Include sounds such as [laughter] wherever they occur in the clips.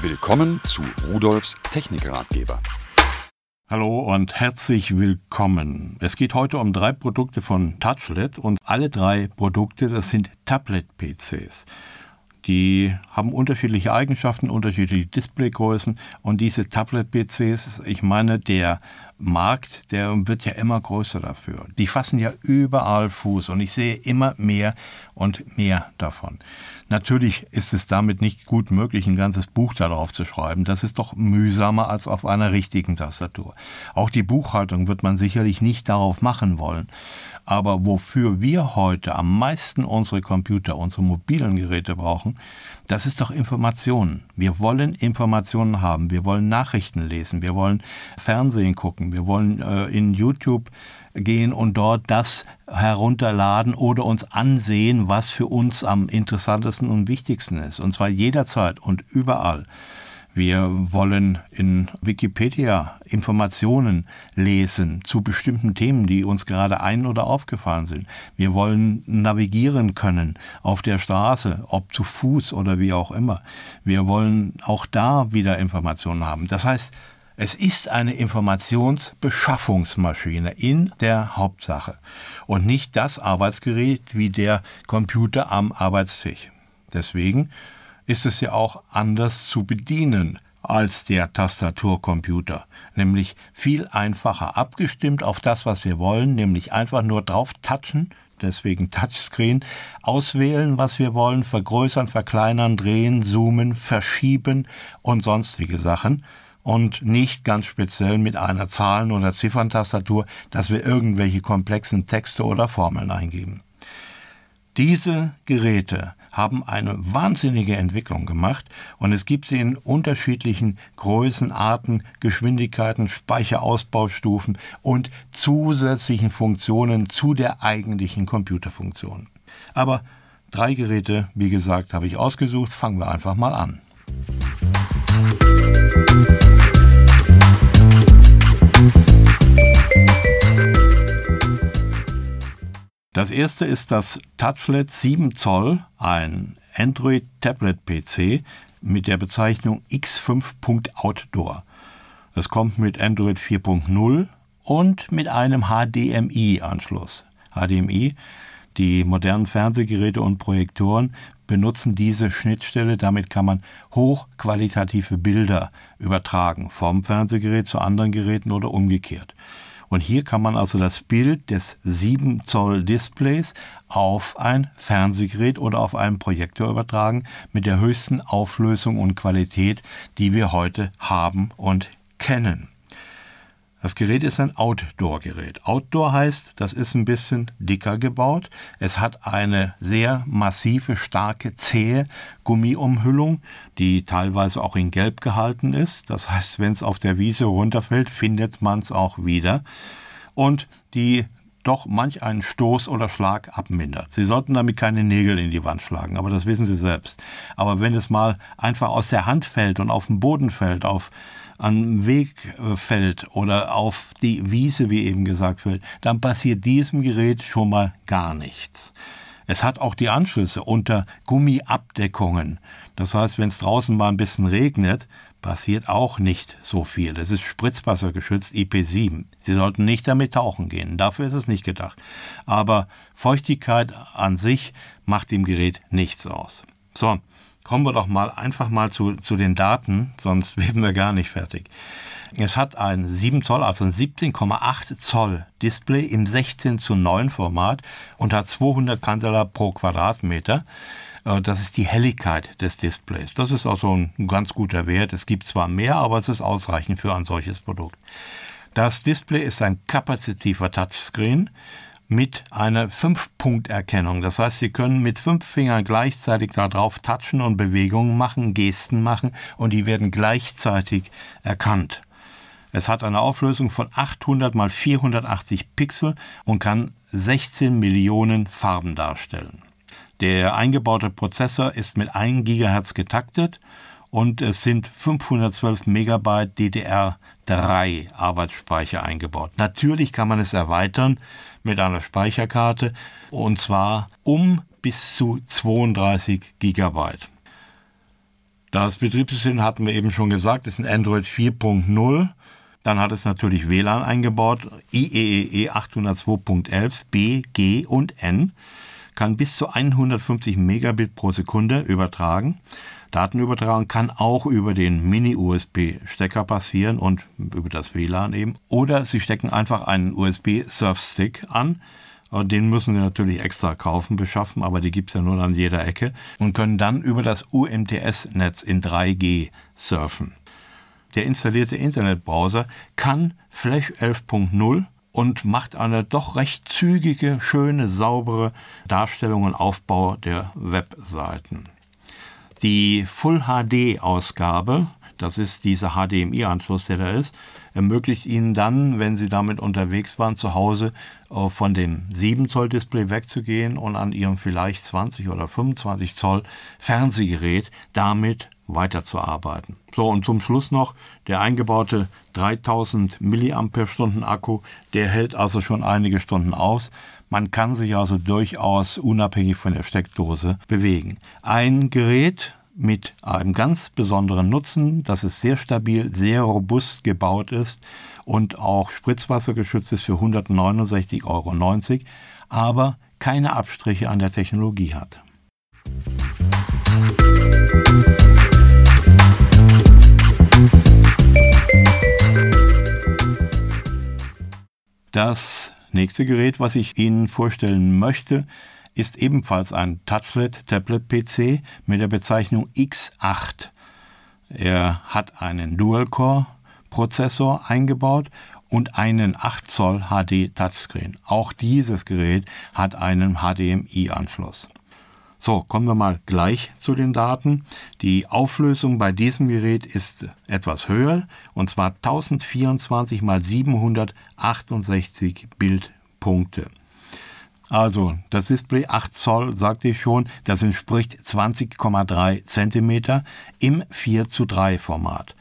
Willkommen zu Rudolfs Technikratgeber. Hallo und herzlich willkommen. Es geht heute um drei Produkte von Touchlet und alle drei Produkte, das sind Tablet-PCs. Die haben unterschiedliche Eigenschaften, unterschiedliche Displaygrößen und diese Tablet-PCs, ich meine, der Markt, der wird ja immer größer dafür. Die fassen ja überall Fuß und ich sehe immer mehr und mehr davon. Natürlich ist es damit nicht gut möglich, ein ganzes Buch darauf zu schreiben. Das ist doch mühsamer als auf einer richtigen Tastatur. Auch die Buchhaltung wird man sicherlich nicht darauf machen wollen. Aber wofür wir heute am meisten unsere Computer, unsere mobilen Geräte brauchen, das ist doch Informationen. Wir wollen Informationen haben. Wir wollen Nachrichten lesen. Wir wollen Fernsehen gucken. Wir wollen äh, in YouTube gehen und dort das herunterladen oder uns ansehen, was für uns am interessantesten und wichtigsten ist. Und zwar jederzeit und überall. Wir wollen in Wikipedia Informationen lesen zu bestimmten Themen, die uns gerade ein- oder aufgefallen sind. Wir wollen navigieren können auf der Straße, ob zu Fuß oder wie auch immer. Wir wollen auch da wieder Informationen haben. Das heißt, es ist eine Informationsbeschaffungsmaschine in der Hauptsache und nicht das Arbeitsgerät wie der Computer am Arbeitstisch. Deswegen ist es ja auch anders zu bedienen als der Tastaturcomputer, nämlich viel einfacher abgestimmt auf das, was wir wollen, nämlich einfach nur drauf touchen, deswegen Touchscreen, auswählen, was wir wollen, vergrößern, verkleinern, drehen, zoomen, verschieben und sonstige Sachen und nicht ganz speziell mit einer Zahlen- oder Zifferntastatur, dass wir irgendwelche komplexen Texte oder Formeln eingeben. Diese Geräte haben eine wahnsinnige Entwicklung gemacht und es gibt sie in unterschiedlichen Größen, Arten, Geschwindigkeiten, Speicherausbaustufen und zusätzlichen Funktionen zu der eigentlichen Computerfunktion. Aber drei Geräte, wie gesagt, habe ich ausgesucht. Fangen wir einfach mal an. Das erste ist das Touchlet 7 Zoll, ein Android Tablet PC mit der Bezeichnung X5.Outdoor. Es kommt mit Android 4.0 und mit einem HDMI-Anschluss. HDMI, die modernen Fernsehgeräte und Projektoren benutzen diese Schnittstelle. Damit kann man hochqualitative Bilder übertragen, vom Fernsehgerät zu anderen Geräten oder umgekehrt. Und hier kann man also das Bild des 7 Zoll Displays auf ein Fernsehgerät oder auf einen Projektor übertragen mit der höchsten Auflösung und Qualität, die wir heute haben und kennen. Das Gerät ist ein Outdoor-Gerät. Outdoor heißt, das ist ein bisschen dicker gebaut. Es hat eine sehr massive, starke, zähe Gummiumhüllung, die teilweise auch in Gelb gehalten ist. Das heißt, wenn es auf der Wiese runterfällt, findet man es auch wieder. Und die doch manch einen Stoß oder Schlag abmindert. Sie sollten damit keine Nägel in die Wand schlagen, aber das wissen Sie selbst. Aber wenn es mal einfach aus der Hand fällt und auf den Boden fällt, auf Weg äh, fällt oder auf die Wiese, wie eben gesagt wird, dann passiert diesem Gerät schon mal gar nichts. Es hat auch die Anschlüsse unter Gummiabdeckungen. Das heißt, wenn es draußen mal ein bisschen regnet, passiert auch nicht so viel. Es ist spritzwassergeschützt IP7. Sie sollten nicht damit tauchen gehen. Dafür ist es nicht gedacht. Aber Feuchtigkeit an sich macht dem Gerät nichts aus. So, kommen wir doch mal einfach mal zu, zu den Daten, sonst [laughs] werden wir gar nicht fertig. Es hat ein 7 Zoll, also ein 17,8 Zoll Display im 16 zu 9 Format und hat 200 Candela pro Quadratmeter. Äh, das ist die Helligkeit des Displays. Das ist also ein ganz guter Wert. Es gibt zwar mehr, aber es ist ausreichend für ein solches Produkt. Das Display ist ein kapazitiver Touchscreen mit einer Fünf-Punkt-Erkennung. Das heißt, Sie können mit fünf Fingern gleichzeitig darauf touchen und Bewegungen machen, Gesten machen und die werden gleichzeitig erkannt. Es hat eine Auflösung von 800 mal 480 Pixel und kann 16 Millionen Farben darstellen. Der eingebaute Prozessor ist mit 1 GHz getaktet und es sind 512 Megabyte DDR3 Arbeitsspeicher eingebaut. Natürlich kann man es erweitern mit einer Speicherkarte und zwar um bis zu 32 Gigabyte. Das Betriebssystem hatten wir eben schon gesagt, ist ein Android 4.0. Dann hat es natürlich WLAN eingebaut, IEEE 802.11, B, G und N, kann bis zu 150 Megabit pro Sekunde übertragen. Datenübertragung kann auch über den Mini-USB-Stecker passieren und über das WLAN eben. Oder Sie stecken einfach einen USB-Surf-Stick an. Den müssen Sie natürlich extra kaufen, beschaffen, aber die gibt es ja nur an jeder Ecke und können dann über das UMTS-Netz in 3G surfen. Der installierte Internetbrowser kann Flash 11.0 und macht eine doch recht zügige, schöne, saubere Darstellung und Aufbau der Webseiten. Die Full HD Ausgabe, das ist dieser HDMI-Anschluss, der da ist, ermöglicht Ihnen dann, wenn Sie damit unterwegs waren, zu Hause äh, von dem 7 Zoll Display wegzugehen und an Ihrem vielleicht 20 oder 25 Zoll Fernsehgerät damit weiterzuarbeiten. So, und zum Schluss noch der eingebaute 3000 mAh Akku, der hält also schon einige Stunden aus. Man kann sich also durchaus unabhängig von der Steckdose bewegen. Ein Gerät mit einem ganz besonderen Nutzen, dass es sehr stabil, sehr robust gebaut ist und auch spritzwassergeschützt ist für 169,90 Euro, aber keine Abstriche an der Technologie hat. Das nächste Gerät, was ich Ihnen vorstellen möchte, ist ebenfalls ein Touchlet-Tablet-PC mit der Bezeichnung X8. Er hat einen Dual-Core-Prozessor eingebaut und einen 8 Zoll HD Touchscreen. Auch dieses Gerät hat einen HDMI-Anschluss. So, kommen wir mal gleich zu den Daten. Die Auflösung bei diesem Gerät ist etwas höher, und zwar 1024 mal 768 Bildpunkte. Also, das Display 8 Zoll, sagte ich schon, das entspricht 20,3 Zentimeter im 4 zu 3 Format.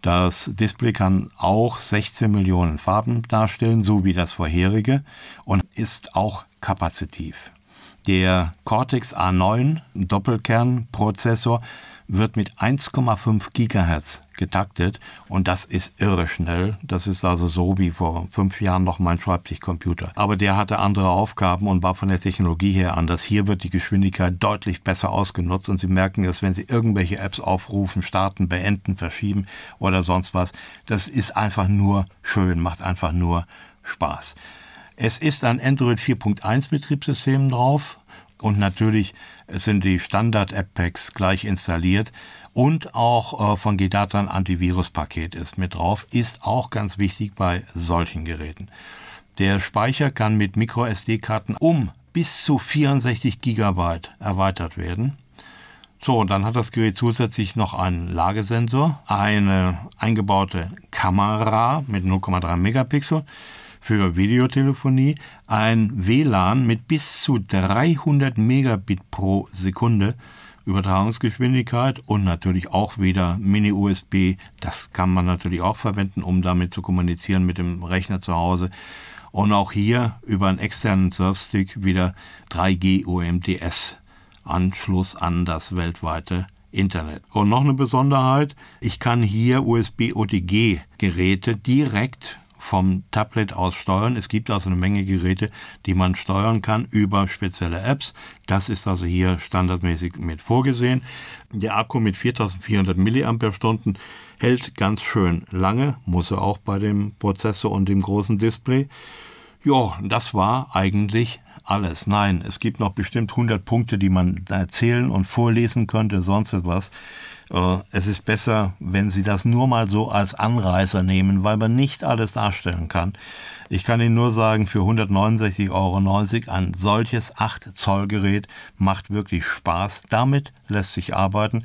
Das Display kann auch 16 Millionen Farben darstellen, so wie das vorherige, und ist auch kapazitiv. Der Cortex A9 Doppelkernprozessor wird mit 1,5 Gigahertz getaktet und das ist irre schnell. Das ist also so wie vor fünf Jahren noch mein Schreibtischcomputer. Aber der hatte andere Aufgaben und war von der Technologie her anders. Hier wird die Geschwindigkeit deutlich besser ausgenutzt und Sie merken es, wenn Sie irgendwelche Apps aufrufen, starten, beenden, verschieben oder sonst was. Das ist einfach nur schön, macht einfach nur Spaß. Es ist ein Android 4.1 Betriebssystem drauf und natürlich sind die Standard-App-Packs gleich installiert und auch äh, von GData ein Antivirus-Paket ist mit drauf, ist auch ganz wichtig bei solchen Geräten. Der Speicher kann mit MicroSD-Karten um bis zu 64 GB erweitert werden. So, dann hat das Gerät zusätzlich noch einen Lagesensor, eine eingebaute Kamera mit 0,3 Megapixel für Videotelefonie, ein WLAN mit bis zu 300 Megabit pro Sekunde Übertragungsgeschwindigkeit und natürlich auch wieder Mini-USB. Das kann man natürlich auch verwenden, um damit zu kommunizieren mit dem Rechner zu Hause. Und auch hier über einen externen Surfstick wieder 3G UMTS Anschluss an das weltweite Internet. Und noch eine Besonderheit, ich kann hier USB OTG Geräte direkt vom Tablet aus steuern. Es gibt also eine Menge Geräte, die man steuern kann über spezielle Apps. Das ist also hier standardmäßig mit vorgesehen. Der Akku mit 4400 mAh hält ganz schön lange, muss er auch bei dem Prozessor und dem großen Display. Ja, das war eigentlich alles. Nein, es gibt noch bestimmt 100 Punkte, die man erzählen und vorlesen könnte, sonst etwas. Äh, es ist besser, wenn Sie das nur mal so als Anreißer nehmen, weil man nicht alles darstellen kann. Ich kann Ihnen nur sagen, für 169,90 Euro ein solches 8 Zoll Gerät macht wirklich Spaß. Damit lässt sich arbeiten.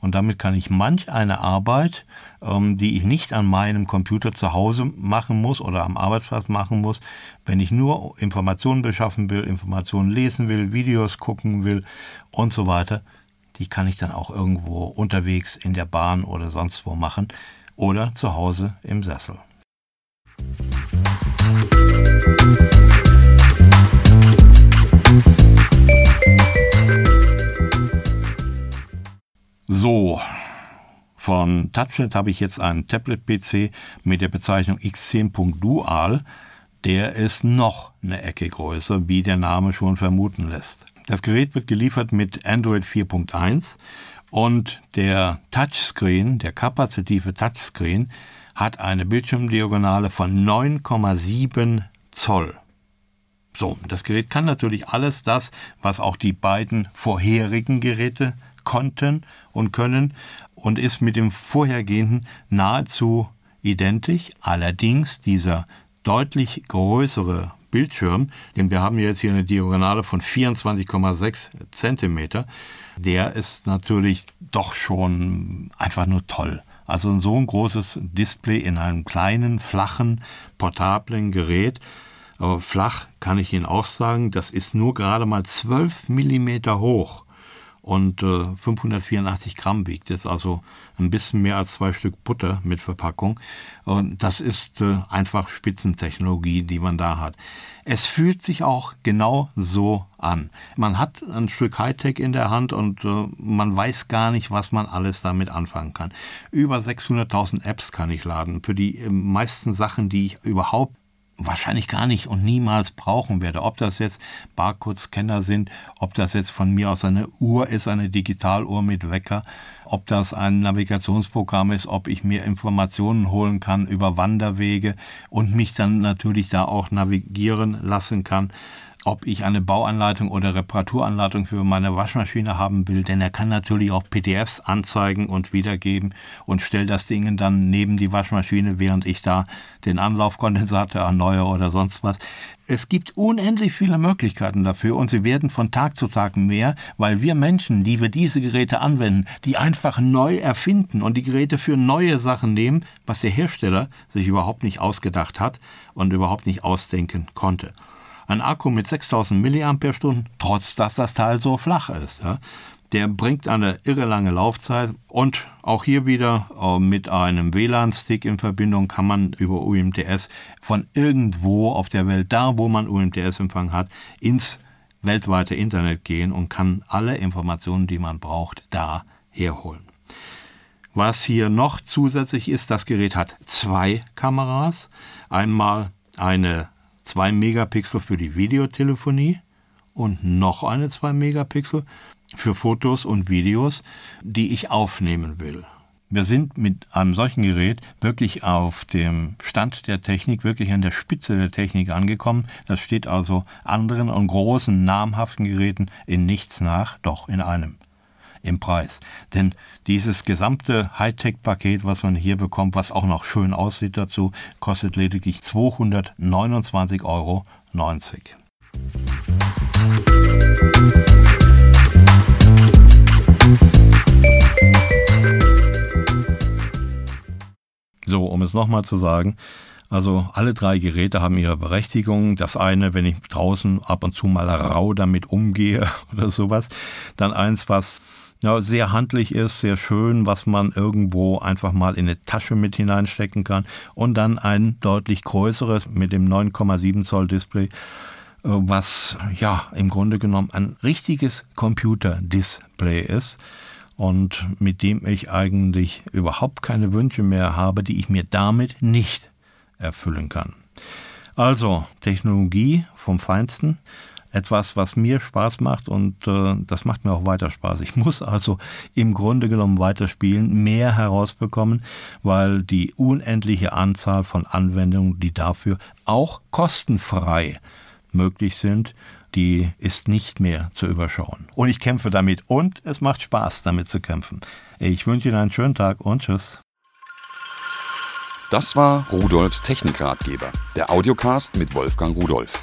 Und damit kann ich manch eine Arbeit, ähm, die ich nicht an meinem Computer zu Hause machen muss oder am Arbeitsplatz machen muss, wenn ich nur Informationen beschaffen will, Informationen lesen will, Videos gucken will und so weiter, die kann ich dann auch irgendwo unterwegs in der Bahn oder sonst wo machen oder zu Hause im Sessel. So, Von Touchnet habe ich jetzt einen Tablet-PC mit der Bezeichnung X10.Dual. Der ist noch eine Ecke größer, wie der Name schon vermuten lässt. Das Gerät wird geliefert mit Android 4.1 und der Touchscreen, der kapazitive Touchscreen, hat eine Bildschirmdiagonale von 9,7 Zoll. So, das Gerät kann natürlich alles das, was auch die beiden vorherigen Geräte konnten und können und ist mit dem vorhergehenden nahezu identisch. Allerdings dieser deutlich größere Bildschirm, denn wir haben jetzt hier eine Diagonale von 24,6 Zentimeter, der ist natürlich doch schon einfach nur toll. Also so ein großes Display in einem kleinen, flachen, portablen Gerät. Aber flach kann ich Ihnen auch sagen, das ist nur gerade mal 12 Millimeter hoch und äh, 584 Gramm wiegt. Jetzt also ein bisschen mehr als zwei Stück Butter mit Verpackung. Und das ist äh, einfach Spitzentechnologie, die man da hat. Es fühlt sich auch genau so an. Man hat ein Stück Hightech in der Hand und äh, man weiß gar nicht, was man alles damit anfangen kann. Über 600.000 Apps kann ich laden. Für die äh, meisten Sachen, die ich überhaupt wahrscheinlich gar nicht und niemals brauchen werde. Ob das jetzt Barcode-Scanner sind, ob das jetzt von mir aus eine Uhr ist, eine Digitaluhr mit Wecker, ob das ein Navigationsprogramm ist, ob ich mir Informationen holen kann über Wanderwege und mich dann natürlich da auch navigieren lassen kann ob ich eine Bauanleitung oder Reparaturanleitung für meine Waschmaschine haben will, denn er kann natürlich auch PDFs anzeigen und wiedergeben und stellt das Ding dann neben die Waschmaschine, während ich da den Anlaufkondensator erneuere oder sonst was. Es gibt unendlich viele Möglichkeiten dafür und sie werden von Tag zu Tag mehr, weil wir Menschen, die wir diese Geräte anwenden, die einfach neu erfinden und die Geräte für neue Sachen nehmen, was der Hersteller sich überhaupt nicht ausgedacht hat und überhaupt nicht ausdenken konnte. Ein Akku mit 6000 mAh, trotz dass das Teil so flach ist. Ja. Der bringt eine irre lange Laufzeit und auch hier wieder äh, mit einem WLAN-Stick in Verbindung kann man über UMTS von irgendwo auf der Welt, da wo man UMTS-Empfang hat, ins weltweite Internet gehen und kann alle Informationen, die man braucht, da herholen. Was hier noch zusätzlich ist, das Gerät hat zwei Kameras. Einmal eine 2 Megapixel für die Videotelefonie und noch eine 2 Megapixel für Fotos und Videos, die ich aufnehmen will. Wir sind mit einem solchen Gerät wirklich auf dem Stand der Technik, wirklich an der Spitze der Technik angekommen. Das steht also anderen und großen namhaften Geräten in nichts nach, doch in einem im Preis. Denn dieses gesamte Hightech-Paket, was man hier bekommt, was auch noch schön aussieht dazu, kostet lediglich 229,90 Euro. So, um es nochmal zu sagen, also alle drei Geräte haben ihre Berechtigung. Das eine, wenn ich draußen ab und zu mal rau damit umgehe [laughs] oder sowas. Dann eins, was ja, sehr handlich ist, sehr schön, was man irgendwo einfach mal in eine Tasche mit hineinstecken kann. Und dann ein deutlich größeres mit dem 9,7 Zoll Display, äh, was ja im Grunde genommen ein richtiges Computer-Display ist und mit dem ich eigentlich überhaupt keine Wünsche mehr habe, die ich mir damit nicht erfüllen kann. Also Technologie vom Feinsten etwas, was mir Spaß macht und äh, das macht mir auch weiter Spaß. Ich [laughs] muss also im Grunde genommen weiterspielen, mehr herausbekommen, weil die unendliche Anzahl von Anwendungen, die dafür auch kostenfrei möglich sind, die ist nicht mehr zu überschauen. Und ich kämpfe damit und es macht Spaß, damit zu kämpfen. Ich wünsche Ihnen einen schönen Tag und tschüss. Das war Rudolfs Technikratgeber, der Audiocast mit Wolfgang Rudolf.